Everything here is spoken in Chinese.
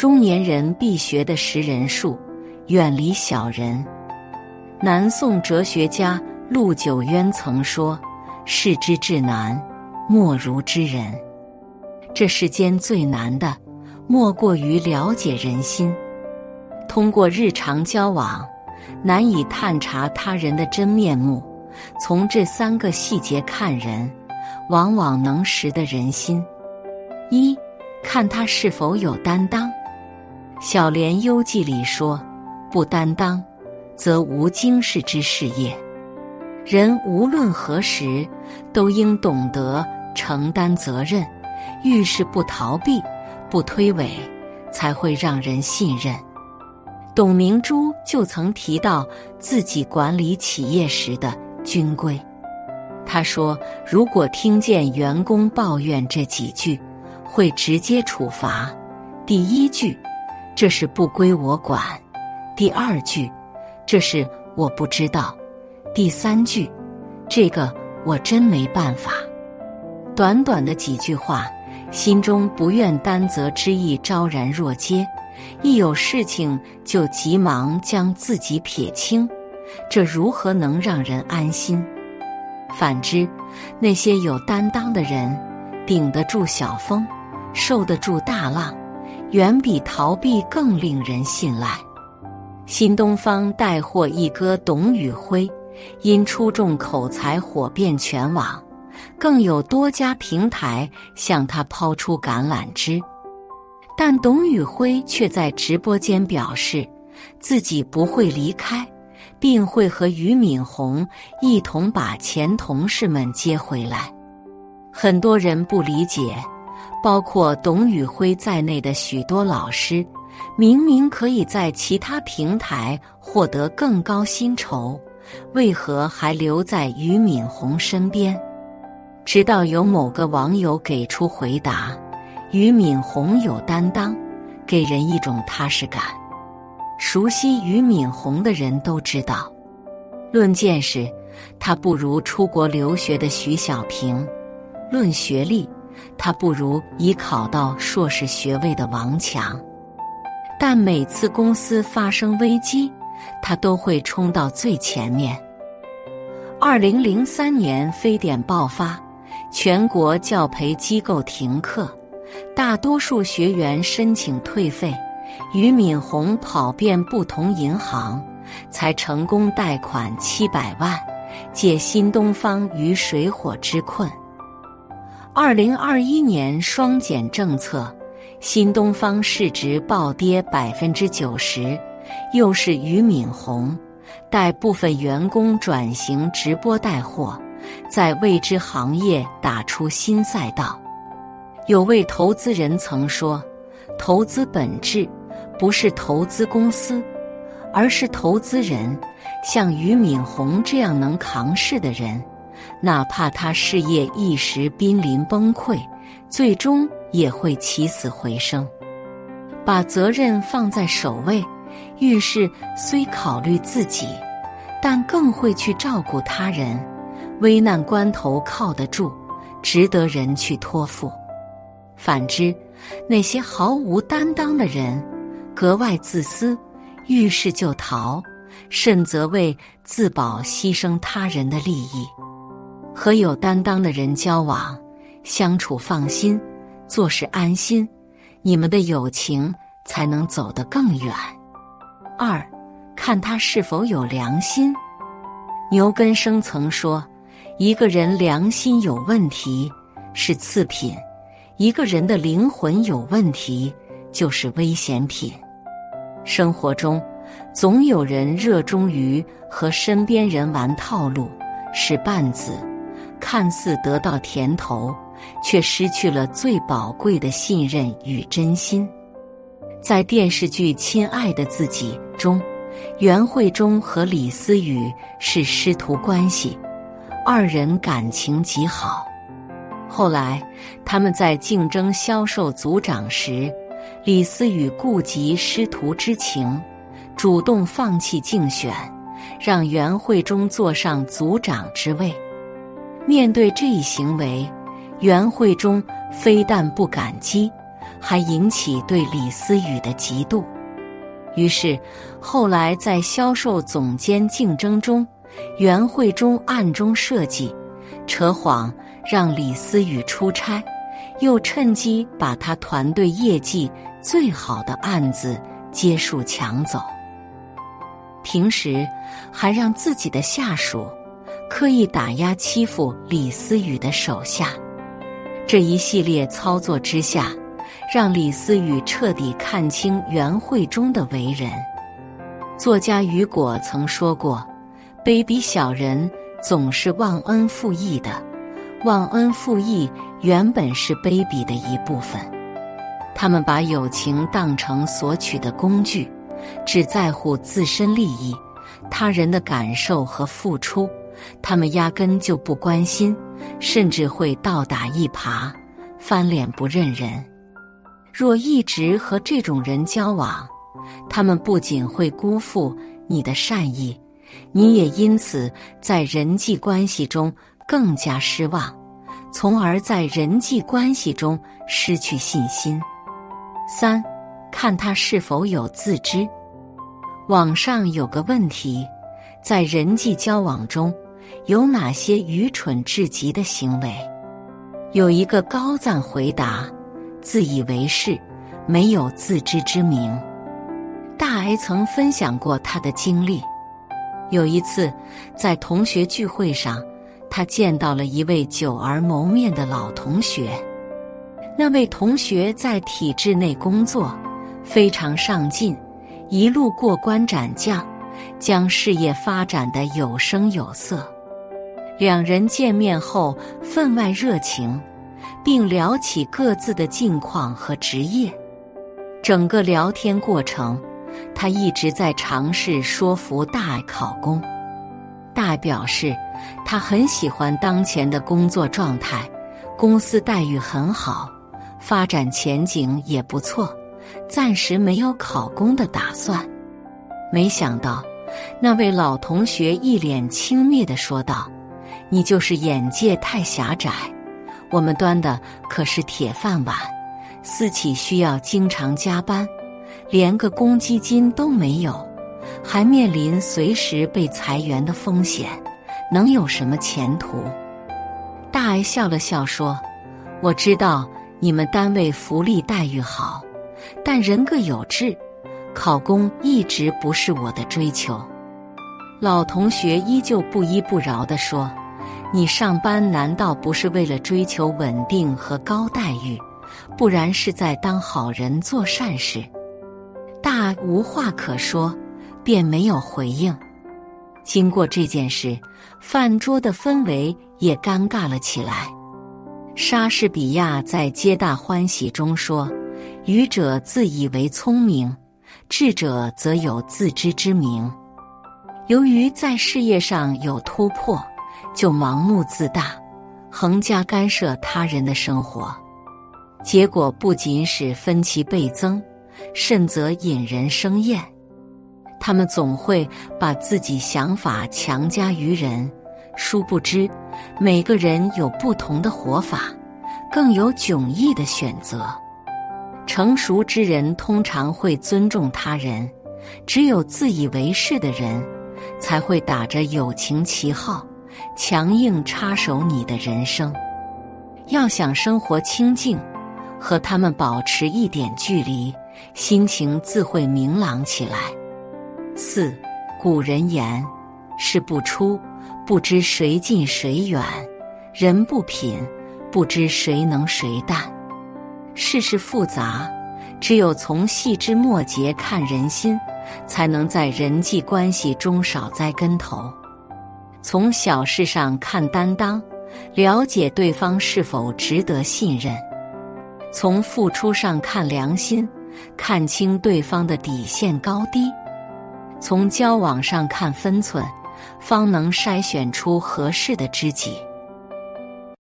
中年人必学的识人术，远离小人。南宋哲学家陆九渊曾说：“世之至难，莫如知人。”这世间最难的，莫过于了解人心。通过日常交往，难以探查他人的真面目。从这三个细节看人，往往能识得人心。一，看他是否有担当。《小莲幽记》里说：“不担当，则无经世之事业。”人无论何时，都应懂得承担责任。遇事不逃避，不推诿，才会让人信任。董明珠就曾提到自己管理企业时的军规。他说：“如果听见员工抱怨这几句，会直接处罚。第一句，这是不归我管；第二句，这是我不知道；第三句，这个我真没办法。”短短的几句话。心中不愿担责之意昭然若揭，一有事情就急忙将自己撇清，这如何能让人安心？反之，那些有担当的人，顶得住小风，受得住大浪，远比逃避更令人信赖。新东方带货一哥董宇辉，因出众口才火遍全网。更有多家平台向他抛出橄榄枝，但董宇辉却在直播间表示，自己不会离开，并会和俞敏洪一同把前同事们接回来。很多人不理解，包括董宇辉在内的许多老师，明明可以在其他平台获得更高薪酬，为何还留在俞敏洪身边？直到有某个网友给出回答：“俞敏洪有担当，给人一种踏实感。”熟悉俞敏洪的人都知道，论见识，他不如出国留学的徐小平；论学历，他不如已考到硕士学位的王强。但每次公司发生危机，他都会冲到最前面。二零零三年非典爆发。全国教培机构停课，大多数学员申请退费。俞敏洪跑遍不同银行，才成功贷款七百万，解新东方于水火之困。二零二一年双减政策，新东方市值暴跌百分之九十，又是俞敏洪带部分员工转型直播带货。在未知行业打出新赛道。有位投资人曾说：“投资本质不是投资公司，而是投资人。像俞敏洪这样能扛事的人，哪怕他事业一时濒临崩溃，最终也会起死回生。把责任放在首位，遇事虽考虑自己，但更会去照顾他人。”危难关头靠得住，值得人去托付。反之，那些毫无担当的人，格外自私，遇事就逃，甚则为自保牺牲他人的利益。和有担当的人交往，相处放心，做事安心，你们的友情才能走得更远。二，看他是否有良心。牛根生曾说。一个人良心有问题是次品，一个人的灵魂有问题就是危险品。生活中，总有人热衷于和身边人玩套路，使绊子，看似得到甜头，却失去了最宝贵的信任与真心。在电视剧《亲爱的自己》中，袁慧中和李思雨是师徒关系。二人感情极好，后来他们在竞争销售组长时，李思雨顾及师徒之情，主动放弃竞选，让袁慧中坐上组长之位。面对这一行为，袁慧中非但不感激，还引起对李思雨的嫉妒。于是，后来在销售总监竞争中，袁慧中暗中设计、扯谎，让李思雨出差，又趁机把他团队业绩最好的案子接数抢走。平时还让自己的下属刻意打压欺负李思雨的手下。这一系列操作之下。让李思雨彻底看清袁慧中的为人。作家雨果曾说过：“卑鄙小人总是忘恩负义的，忘恩负义原本是卑鄙的一部分。他们把友情当成索取的工具，只在乎自身利益，他人的感受和付出，他们压根就不关心，甚至会倒打一耙，翻脸不认人。”若一直和这种人交往，他们不仅会辜负你的善意，你也因此在人际关系中更加失望，从而在人际关系中失去信心。三，看他是否有自知。网上有个问题，在人际交往中有哪些愚蠢至极的行为？有一个高赞回答。自以为是，没有自知之明。大 A 曾分享过他的经历。有一次，在同学聚会上，他见到了一位久而谋面的老同学。那位同学在体制内工作，非常上进，一路过关斩将，将事业发展的有声有色。两人见面后，分外热情。并聊起各自的近况和职业。整个聊天过程，他一直在尝试说服大考公。大表示，他很喜欢当前的工作状态，公司待遇很好，发展前景也不错，暂时没有考公的打算。没想到，那位老同学一脸轻蔑的说道：“你就是眼界太狭窄。”我们端的可是铁饭碗，私企需要经常加班，连个公积金都没有，还面临随时被裁员的风险，能有什么前途？大爱笑了笑说：“我知道你们单位福利待遇好，但人各有志，考公一直不是我的追求。”老同学依旧不依不饶地说。你上班难道不是为了追求稳定和高待遇？不然是在当好人做善事？大无话可说，便没有回应。经过这件事，饭桌的氛围也尴尬了起来。莎士比亚在《皆大欢喜》中说：“愚者自以为聪明，智者则有自知之明。”由于在事业上有突破。就盲目自大，横加干涉他人的生活，结果不仅使分歧倍增，甚则引人生厌。他们总会把自己想法强加于人，殊不知每个人有不同的活法，更有迥异的选择。成熟之人通常会尊重他人，只有自以为是的人，才会打着友情旗号。强硬插手你的人生，要想生活清静，和他们保持一点距离，心情自会明朗起来。四，古人言：事不出，不知谁近谁远；人不品，不知谁能谁淡。世事复杂，只有从细枝末节看人心，才能在人际关系中少栽跟头。从小事上看担当，了解对方是否值得信任；从付出上看良心，看清对方的底线高低；从交往上看分寸，方能筛选出合适的知己。